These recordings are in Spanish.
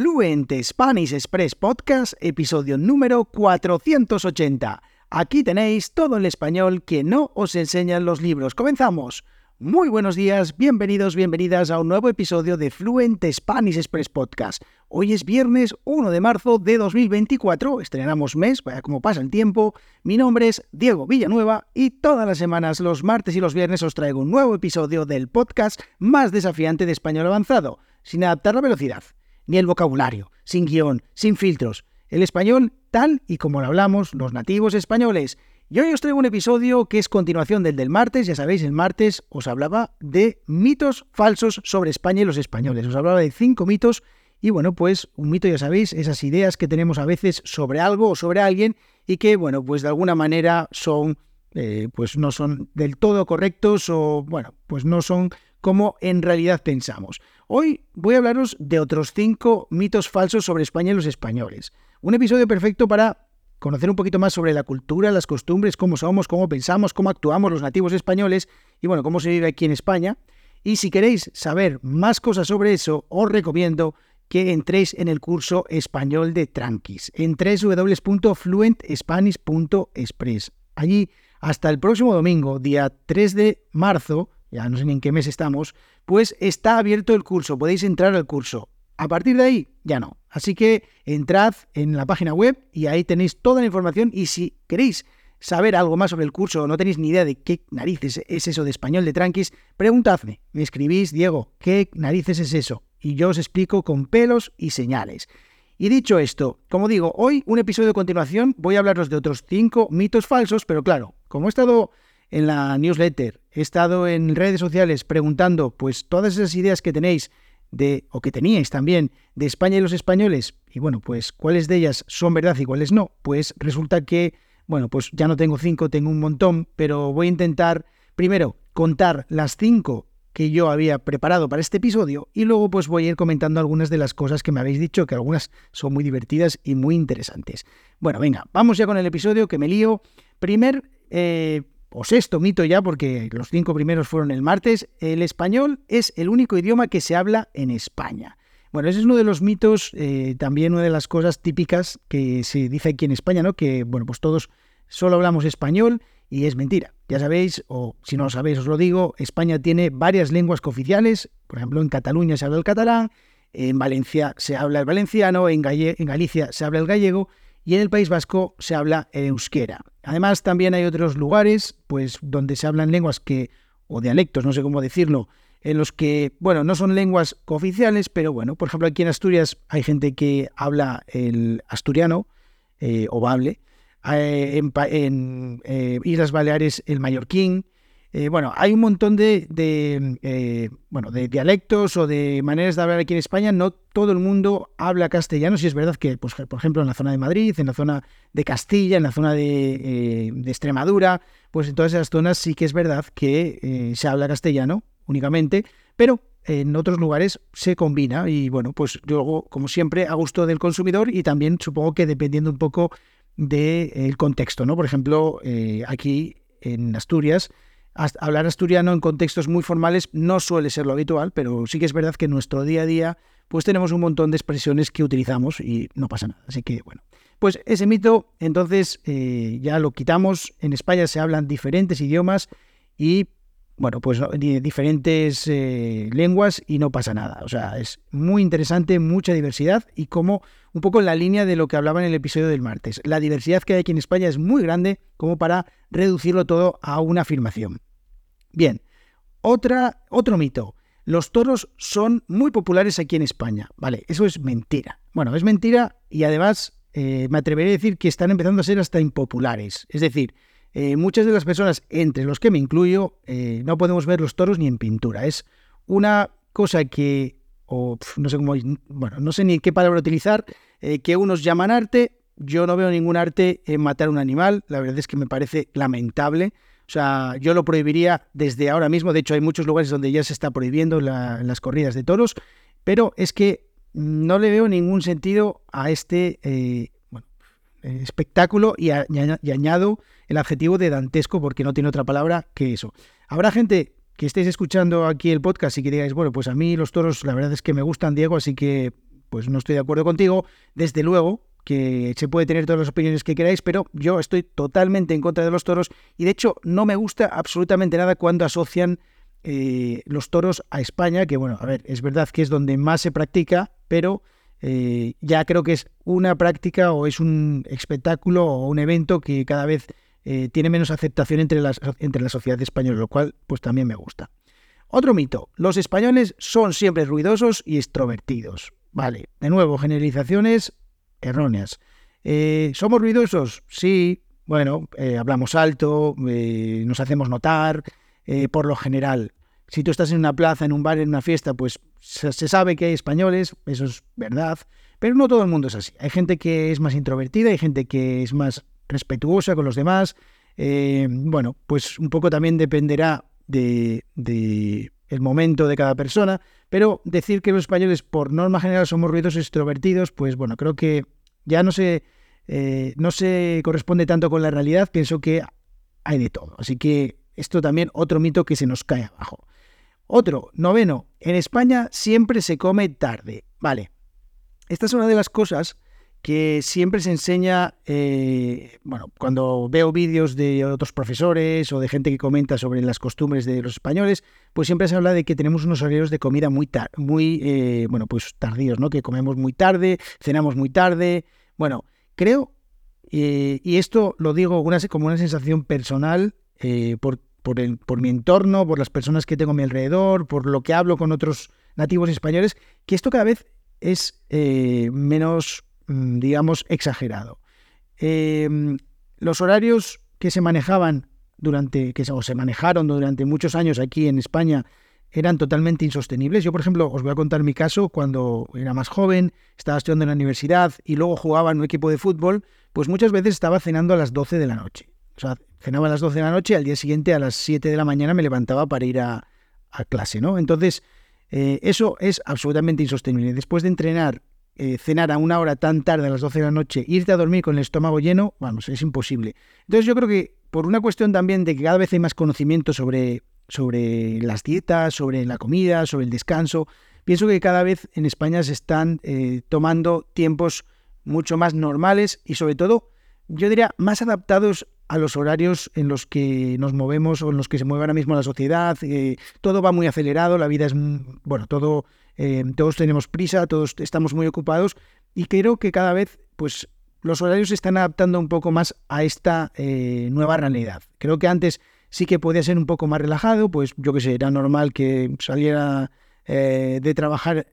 Fluent Spanish Express Podcast, episodio número 480. Aquí tenéis todo el español que no os enseñan los libros. Comenzamos. Muy buenos días, bienvenidos, bienvenidas a un nuevo episodio de Fluent Spanish Express Podcast. Hoy es viernes 1 de marzo de 2024, estrenamos mes, vaya como pasa el tiempo. Mi nombre es Diego Villanueva y todas las semanas, los martes y los viernes, os traigo un nuevo episodio del podcast más desafiante de español avanzado, sin adaptar la velocidad, ni el vocabulario, sin guion, sin filtros. El español tal y como lo hablamos los nativos españoles. Y hoy os traigo un episodio que es continuación del del martes. Ya sabéis, el martes os hablaba de mitos falsos sobre España y los españoles. Os hablaba de cinco mitos. Y bueno, pues un mito, ya sabéis, esas ideas que tenemos a veces sobre algo o sobre alguien y que, bueno, pues de alguna manera son, eh, pues no son del todo correctos o, bueno, pues no son como en realidad pensamos. Hoy voy a hablaros de otros cinco mitos falsos sobre España y los españoles. Un episodio perfecto para conocer un poquito más sobre la cultura, las costumbres, cómo somos, cómo pensamos, cómo actuamos los nativos españoles y bueno, cómo se vive aquí en España. Y si queréis saber más cosas sobre eso, os recomiendo que entréis en el curso español de Tranquis en www.fluentspanish.express. Allí, hasta el próximo domingo, día 3 de marzo, ya no sé ni en qué mes estamos, pues está abierto el curso, podéis entrar al curso. A partir de ahí, ya no. Así que entrad en la página web y ahí tenéis toda la información y si queréis saber algo más sobre el curso o no tenéis ni idea de qué narices es eso de español de tranquis, preguntadme. Me escribís, Diego, ¿qué narices es eso? Y yo os explico con pelos y señales. Y dicho esto, como digo, hoy un episodio de continuación voy a hablaros de otros cinco mitos falsos, pero claro, como he estado en la newsletter, he estado en redes sociales preguntando pues todas esas ideas que tenéis de, o que teníais también, de España y los españoles, y bueno, pues cuáles de ellas son verdad y cuáles no, pues resulta que, bueno, pues ya no tengo cinco, tengo un montón, pero voy a intentar primero contar las cinco que yo había preparado para este episodio y luego pues voy a ir comentando algunas de las cosas que me habéis dicho, que algunas son muy divertidas y muy interesantes. Bueno, venga, vamos ya con el episodio que me lío. Primer eh, o sexto mito ya, porque los cinco primeros fueron el martes, el español es el único idioma que se habla en España. Bueno, ese es uno de los mitos, eh, también una de las cosas típicas que se dice aquí en España, ¿no? Que, bueno, pues todos solo hablamos español y es mentira. Ya sabéis, o si no lo sabéis os lo digo, España tiene varias lenguas cooficiales, por ejemplo, en Cataluña se habla el catalán, en Valencia se habla el valenciano, en, en Galicia se habla el gallego y en el País Vasco se habla el euskera. Además, también hay otros lugares, pues, donde se hablan lenguas que, o dialectos, no sé cómo decirlo, en los que, bueno, no son lenguas cooficiales, pero bueno, por ejemplo, aquí en Asturias hay gente que habla el asturiano eh, o bable, eh, en, eh, Islas Baleares el mallorquín, eh, bueno, hay un montón de, eh, bueno, de dialectos o de maneras de hablar aquí en España. No todo el mundo habla castellano. Si es verdad que, pues, por ejemplo, en la zona de Madrid, en la zona de Castilla, en la zona de, eh, Extremadura, pues en todas esas zonas sí que es verdad que se habla castellano únicamente, pero en otros lugares se combina y bueno, pues luego, como siempre, a gusto del consumidor y también supongo que dependiendo un poco del contexto, ¿no? Por ejemplo, aquí en Asturias, hablar asturiano en contextos muy formales no suele ser lo habitual, pero sí que es verdad que en nuestro día a día pues tenemos un montón de expresiones que utilizamos y no pasa nada. Así que bueno, pues ese mito entonces eh, ya lo quitamos. En España se hablan diferentes idiomas y bueno, pues diferentes eh, lenguas y no pasa nada. O sea, es muy interesante, mucha diversidad y como un poco en la línea de lo que hablaba en el episodio del martes. La diversidad que hay aquí en España es muy grande como para reducirlo todo a una afirmación. Bien, otra, otro mito. Los toros son muy populares aquí en España. Vale, eso es mentira. Bueno, es mentira y además eh, me atreveré a decir que están empezando a ser hasta impopulares. Es decir, eh, muchas de las personas, entre los que me incluyo, eh, no podemos ver los toros ni en pintura. Es una cosa que, o no sé cómo, bueno, no sé ni qué palabra utilizar, que unos llaman arte. Yo no veo ningún arte en matar un animal. La verdad es que me parece lamentable. O sea, yo lo prohibiría desde ahora mismo. De hecho, hay muchos lugares donde ya se está prohibiendo las corridas de toros. Pero es que no le veo ningún sentido a este eh, espectáculo y, añado el adjetivo de dantesco porque no tiene otra palabra que eso. Habrá gente que estéis escuchando aquí el podcast y que digáis, bueno, pues a mí los toros la verdad es que me gustan, Diego, así que pues no estoy de acuerdo contigo. Desde luego que se puede tener todas las opiniones que queráis, pero yo estoy totalmente en contra de los toros y de hecho no me gusta absolutamente nada cuando asocian eh, los toros a España, que bueno, a ver, es verdad que es donde más se practica, pero eh, ya creo que es una práctica o es un espectáculo o un evento que cada vez eh, tiene menos aceptación entre, las, entre la sociedad española, lo cual pues también me gusta. Otro mito, los españoles son siempre ruidosos y extrovertidos. Vale, de nuevo, generalizaciones erróneas. ¿Somos ruidosos? Sí, bueno, hablamos alto, nos hacemos notar, eh, por lo general. Si tú estás en una plaza, en un bar, en una fiesta, pues se, sabe que hay españoles, eso es verdad, pero no todo el mundo es así. Hay gente que es más introvertida, hay gente que es más respetuosa con los demás. Eh, bueno, pues un poco también dependerá de, el momento de cada persona, pero decir que los españoles por norma general somos ruidosos extrovertidos, pues bueno, creo que ya no se, eh, no se corresponde tanto con la realidad, pienso que hay de todo. Así que esto también otro mito que se nos cae abajo. Otro, noveno, en España siempre se come tarde. Vale, esta es una de las cosas que siempre se enseña, eh, bueno, cuando veo vídeos de otros profesores o de gente que comenta sobre las costumbres de los españoles, pues siempre se habla de que tenemos unos horarios de comida muy, muy eh, bueno, pues tardíos, ¿no? Que comemos muy tarde, cenamos muy tarde. Bueno, creo, eh, y esto lo digo como una sensación personal, por, por, mi entorno, por las personas que tengo a mi alrededor, por lo que hablo con otros nativos españoles, que esto cada vez es eh, menos, digamos, exagerado. Em, los horarios que se manejaban durante, que o se manejaron durante muchos años aquí en España, eran totalmente insostenibles. Yo, por ejemplo, os voy a contar mi caso cuando era más joven, estaba estudiando en la universidad y luego jugaba en un equipo de fútbol, pues muchas veces estaba cenando a las 12 de la noche. O sea, cenaba a las 12 de la noche y al día siguiente a las 7 de la mañana me levantaba para ir a, clase, ¿no? Entonces, eh, eso es absolutamente insostenible. Después de entrenar, eh, cenar a una hora tan tarde, a las 12 de la noche, irte a dormir con el estómago lleno, vamos, es imposible. Entonces yo creo que por una cuestión también de que cada vez hay más conocimiento sobre, sobre las dietas, sobre la comida, sobre el descanso, pienso que cada vez en España se están eh, tomando tiempos mucho más normales y sobre todo, yo diría, más adaptados a los horarios en los que nos movemos o en los que se mueve ahora mismo la sociedad. Eh, todo va muy acelerado, la vida es, bueno, todo, eh, todos tenemos prisa, todos estamos muy ocupados y creo que cada vez, pues, los horarios se están adaptando un poco más a esta eh, nueva realidad. Creo que antes sí que podía ser un poco más relajado, pues yo que sé, era normal que saliera de trabajar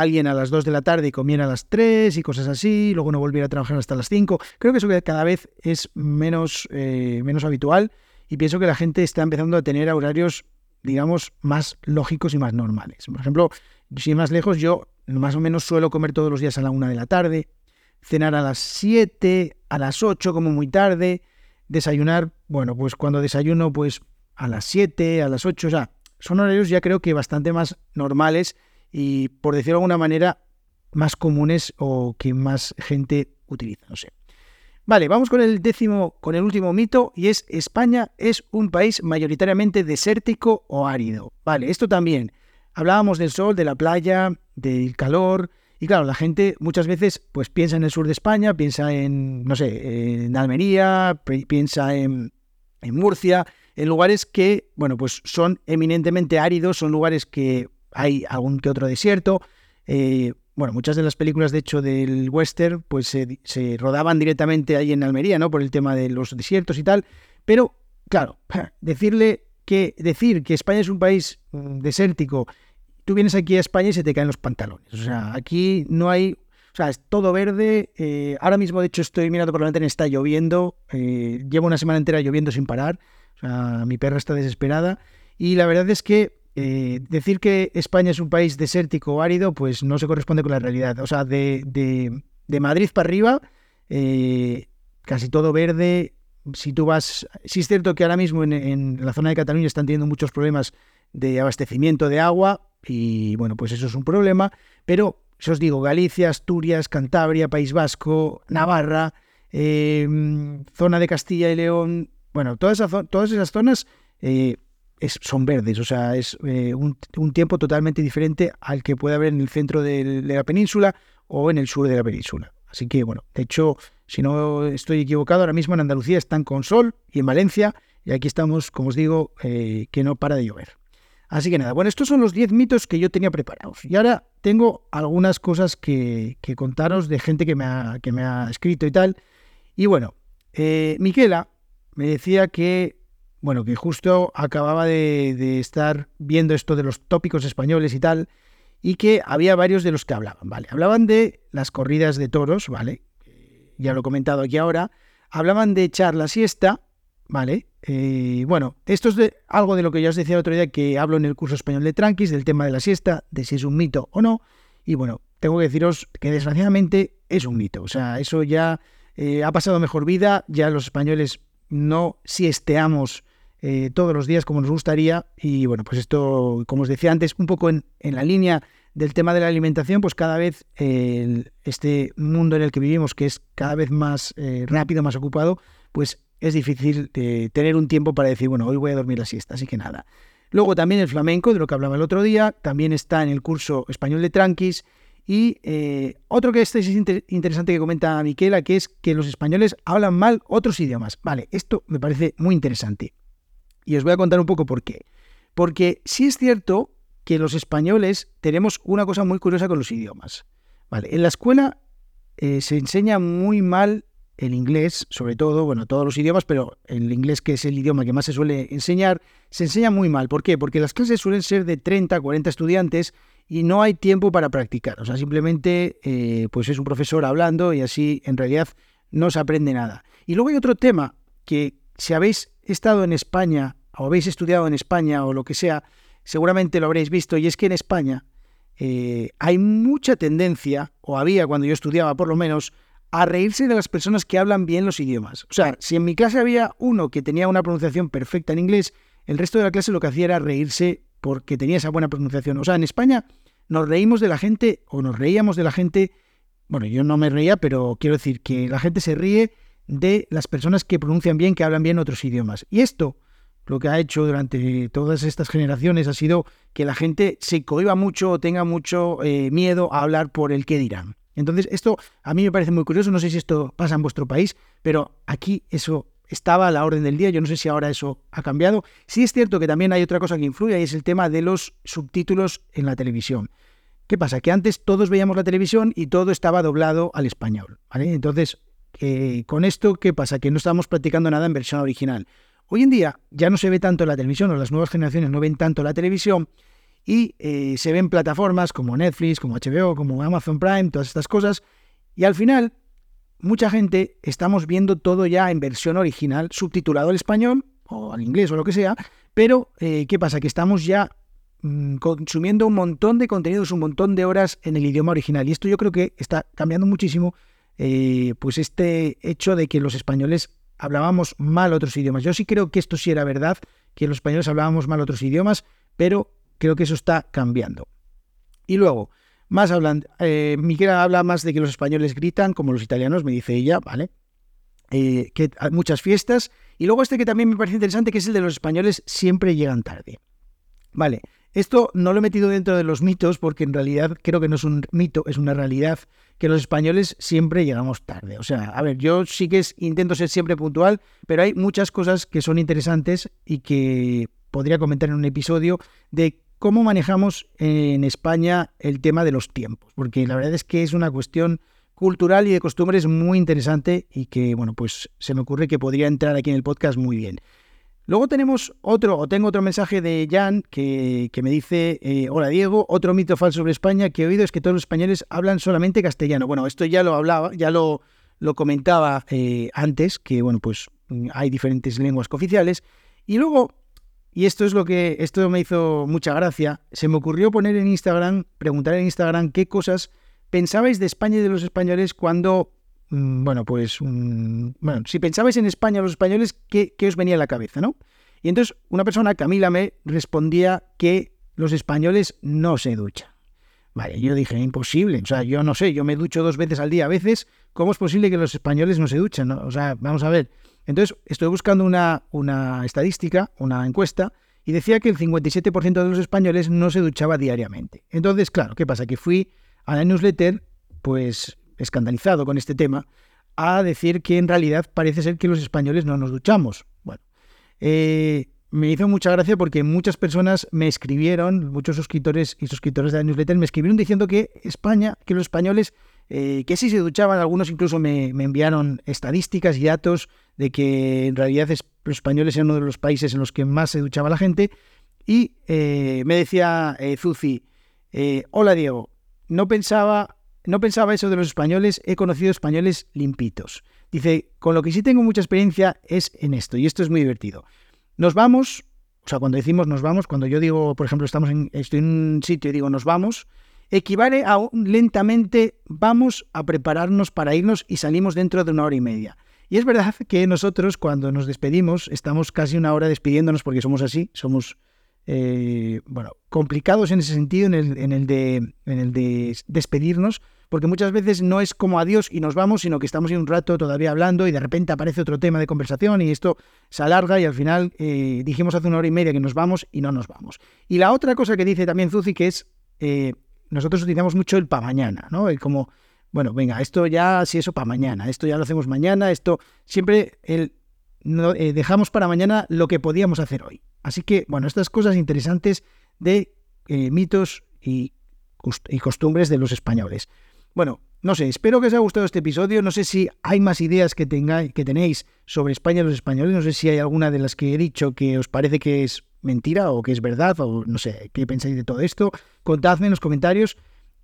alguien a las 2 de la tarde y comiera a las 3 y cosas así, luego no volviera a trabajar hasta las 5. Creo que eso cada vez es menos, eh, menos habitual y pienso que la gente está empezando a tener horarios, digamos, más lógicos y más normales. Por ejemplo, si más lejos, yo más o menos suelo comer todos los días a la 1 de la tarde, cenar a las 7, a las 8 como muy tarde, desayunar, bueno, pues cuando desayuno, pues a las 7, a las 8, o sea, son horarios ya creo que bastante más normales y, por decirlo de alguna manera, más comunes o que más gente utiliza. No sé. Vale, vamos con el décimo, con el último mito, y es España es un país mayoritariamente desértico o árido. Vale, esto también. Hablábamos del sol, de la playa, del calor, y claro, la gente muchas veces pues piensa en el sur de España, piensa en, no sé, en Almería, piensa en, en Murcia, en lugares que, bueno, pues son eminentemente áridos, son lugares que hay algún que otro desierto. Eh, bueno, muchas de las películas, de hecho, del western, pues se, rodaban directamente ahí en Almería, ¿no? Por el tema de los desiertos y tal. Pero, claro, decirle que, decir que España es un país mm, desértico, tú vienes aquí a España y se te caen los pantalones. O sea, aquí no hay. O sea, es todo verde. Eh, ahora mismo, de hecho, estoy mirando por la ventana, está lloviendo. Eh, llevo una semana entera lloviendo sin parar. O sea, mi perra está desesperada. Y la verdad es que eh, decir que España es un país desértico o árido, pues no se corresponde con la realidad. O sea, de, Madrid para arriba, eh, casi todo verde. Si tú vas, sí es cierto que ahora mismo en, la zona de Cataluña están teniendo muchos problemas de abastecimiento de agua y bueno, pues eso es un problema, pero os digo, Galicia, Asturias, Cantabria, País Vasco, Navarra, eh, zona de Castilla y León, bueno, todas, esas, todas esas zonas son verdes, o sea, es eh, un, tiempo totalmente diferente al que puede haber en el centro de, la península o en el sur de la península. Así que, bueno, de hecho, si no estoy equivocado, ahora mismo en Andalucía están con sol y en Valencia, y aquí estamos, como os digo, eh, que no para de llover. Así que nada, bueno, estos son los 10 mitos que yo tenía preparados. Y ahora tengo algunas cosas que, contaros de gente que me, ha, que me ha escrito y tal. Y bueno, eh, Miquela me decía que bueno, que justo acababa de, estar viendo esto de los tópicos españoles y tal, y que había varios de los que hablaban, ¿vale? Hablaban de las corridas de toros, ¿vale? Ya lo he comentado aquí ahora. Hablaban de echar la siesta, ¿vale? Eh, bueno, esto es de, algo de lo que ya os decía el otro día que hablo en el curso español de Tranquis, del tema de la siesta, de si es un mito o no. Y bueno, tengo que deciros que desgraciadamente es un mito. O sea, eso ya eh, ha pasado mejor vida, ya los españoles no siesteamos eh, todos los días como nos gustaría. Y bueno, pues esto, como os decía antes, un poco en, la línea del tema de la alimentación, pues cada vez este mundo en el que vivimos, que es cada vez más eh, rápido, más ocupado, pues es difícil tener un tiempo para decir, bueno, hoy voy a dormir la siesta, así que nada. Luego también el flamenco, de lo que hablaba el otro día, también está en el curso español de Tranquis. Y eh, otro que este es interesante que comenta Miquela, que es que los españoles hablan mal otros idiomas. Vale, esto me parece muy interesante. Y os voy a contar un poco por qué. Porque sí es cierto que los españoles tenemos una cosa muy curiosa con los idiomas. Vale, en la escuela eh, se enseña muy mal el inglés, sobre todo, bueno, todos los idiomas, pero el inglés, que es el idioma que más se suele enseñar, se enseña muy mal. ¿Por qué? Porque las clases suelen ser de 30, 40 estudiantes y no hay tiempo para practicar. O sea, simplemente eh, pues es un profesor hablando y así en realidad no se aprende nada. Y luego hay otro tema que si habéis estado en España o habéis estudiado en España o lo que sea, seguramente lo habréis visto, y es que en España eh, hay mucha tendencia, o había cuando yo estudiaba por lo menos, a reírse de las personas que hablan bien los idiomas. O sea, si en mi clase había uno que tenía una pronunciación perfecta en inglés, el resto de la clase lo que hacía era reírse porque tenía esa buena pronunciación. O sea, en España nos reímos de la gente o nos reíamos de la gente, bueno, yo no me reía, pero quiero decir que la gente se ríe de las personas que pronuncian bien, que hablan bien otros idiomas. Y esto lo que ha hecho durante todas estas generaciones ha sido que la gente se cohiba mucho o tenga mucho eh, miedo a hablar por el qué dirán. Entonces, esto a mí me parece muy curioso, no sé si esto pasa en vuestro país, pero aquí eso estaba a la orden del día, yo no sé si ahora eso ha cambiado. Sí es cierto que también hay otra cosa que influye y es el tema de los subtítulos en la televisión. ¿Qué pasa? Que antes todos veíamos la televisión y todo estaba doblado al español. Entonces, con esto, ¿qué pasa? Que no estamos practicando nada en versión original. Hoy en día ya no se ve tanto la televisión, o las nuevas generaciones no ven tanto la televisión, y eh, se ven plataformas como Netflix, como HBO, como Amazon Prime, todas estas cosas, y al final mucha gente estamos viendo todo ya en versión original, subtitulado al español o al inglés o lo que sea, pero eh, ¿qué pasa? Que estamos ya mm, consumiendo un montón de contenidos, un montón de horas en el idioma original, y esto yo creo que está cambiando muchísimo eh, pues este hecho de que los españoles hablábamos mal otros idiomas. Yo sí creo que esto sí era verdad, que los españoles hablábamos mal otros idiomas, pero creo que eso está cambiando. Y luego, más hablan, eh, habla más de que los españoles gritan, como los italianos, me dice ella, ¿vale? Eh, que hay muchas fiestas. Y luego este que también me parece interesante, que es el de los españoles siempre llegan tarde. Vale, esto no lo he metido dentro de los mitos porque en realidad creo que no es un mito, es una realidad que los españoles siempre llegamos tarde. O sea, a ver, yo sí que intento ser siempre puntual, pero hay muchas cosas que son interesantes y que podría comentar en un episodio de cómo manejamos en España el tema de los tiempos, porque la verdad es que es una cuestión cultural y de costumbres muy interesante y que, bueno, pues se me ocurre que podría entrar aquí en el podcast muy bien. Luego tenemos otro, o tengo otro mensaje de Jan que, me dice, eh, hola Diego, otro mito falso sobre España que he oído es que todos los españoles hablan solamente castellano. Bueno, esto ya lo hablaba, ya lo, lo comentaba eh, antes, que bueno, pues hay diferentes lenguas cooficiales. Y luego, y esto es lo que, esto me hizo mucha gracia, se me ocurrió poner en Instagram, preguntar en Instagram qué cosas pensabais de España y de los españoles cuando Mm, bueno, pues, bueno, si pensabais en España, los españoles, ¿qué, os venía a la cabeza, no? Y entonces una persona, Camila, me respondía que los españoles no se duchan. Vale, yo dije, imposible, o sea, yo no sé, yo me ducho dos veces al día a veces, ¿cómo es posible que los españoles no se duchen? O sea, vamos a ver. Entonces, estoy buscando una, una estadística, una encuesta, y decía que el 57% de los españoles no se duchaba diariamente. Entonces, claro, ¿qué pasa? Que fui a la newsletter, pues escandalizado con este tema, a decir que en realidad parece ser que los españoles no nos duchamos. Bueno, eh, me hizo mucha gracia porque muchas personas me escribieron, muchos suscriptores y suscriptores de la newsletter me escribieron diciendo que España, que los españoles, eh, que sí se duchaban, algunos incluso me, enviaron estadísticas y datos de que en realidad los españoles eran uno de los países en los que más se duchaba la gente. Y eh, me decía Zuzi, hola Diego, no pensaba, no pensaba eso de los españoles, he conocido españoles limpitos. Dice, con lo que sí tengo mucha experiencia es en esto, y esto es muy divertido. Nos vamos, o sea, cuando decimos nos vamos, cuando yo digo, por ejemplo, estamos en, estoy en un sitio y digo nos vamos, equivale a lentamente vamos a prepararnos para irnos y salimos dentro de una hora y media. Y es verdad que nosotros cuando nos despedimos estamos casi una hora despidiéndonos porque somos así, somos eh, bueno, complicados en ese sentido, en el, en el, de, en el de despedirnos, porque muchas veces no es como adiós y nos vamos, sino que estamos ahí un rato todavía hablando y de repente aparece otro tema de conversación y esto se alarga y al final eh, dijimos hace una hora y media que nos vamos y no nos vamos. Y la otra cosa que dice también Zuzi que es, eh, nosotros utilizamos mucho el para mañana, ¿no? El como, bueno, venga, esto ya, si eso para mañana, esto ya lo hacemos mañana, esto siempre el, eh, dejamos para mañana lo que podíamos hacer hoy. Así que, bueno, estas cosas interesantes de mitos y, y costumbres de los españoles. Bueno, no sé, espero que os haya gustado este episodio. No sé si hay más ideas que, tengáis, que tenéis sobre España y los españoles. No sé si hay alguna de las que he dicho que os parece que es mentira o que es verdad o no sé, qué pensáis de todo esto. Contadme en los comentarios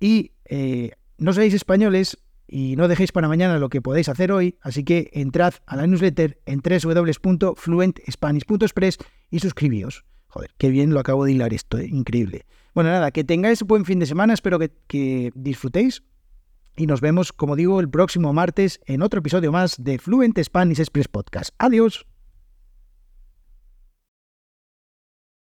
y eh, no seáis españoles y no dejéis para mañana lo que podéis hacer hoy. Así que entrad a la newsletter en www.fluentspanish.express y suscribíos. Joder, qué bien lo acabo de hilar esto, ¿eh? increíble. Bueno, nada, que tengáis buen fin de semana, espero que, que disfrutéis y nos vemos, como digo, el próximo martes en otro episodio más de Fluent Spanish Express Podcast. Adiós.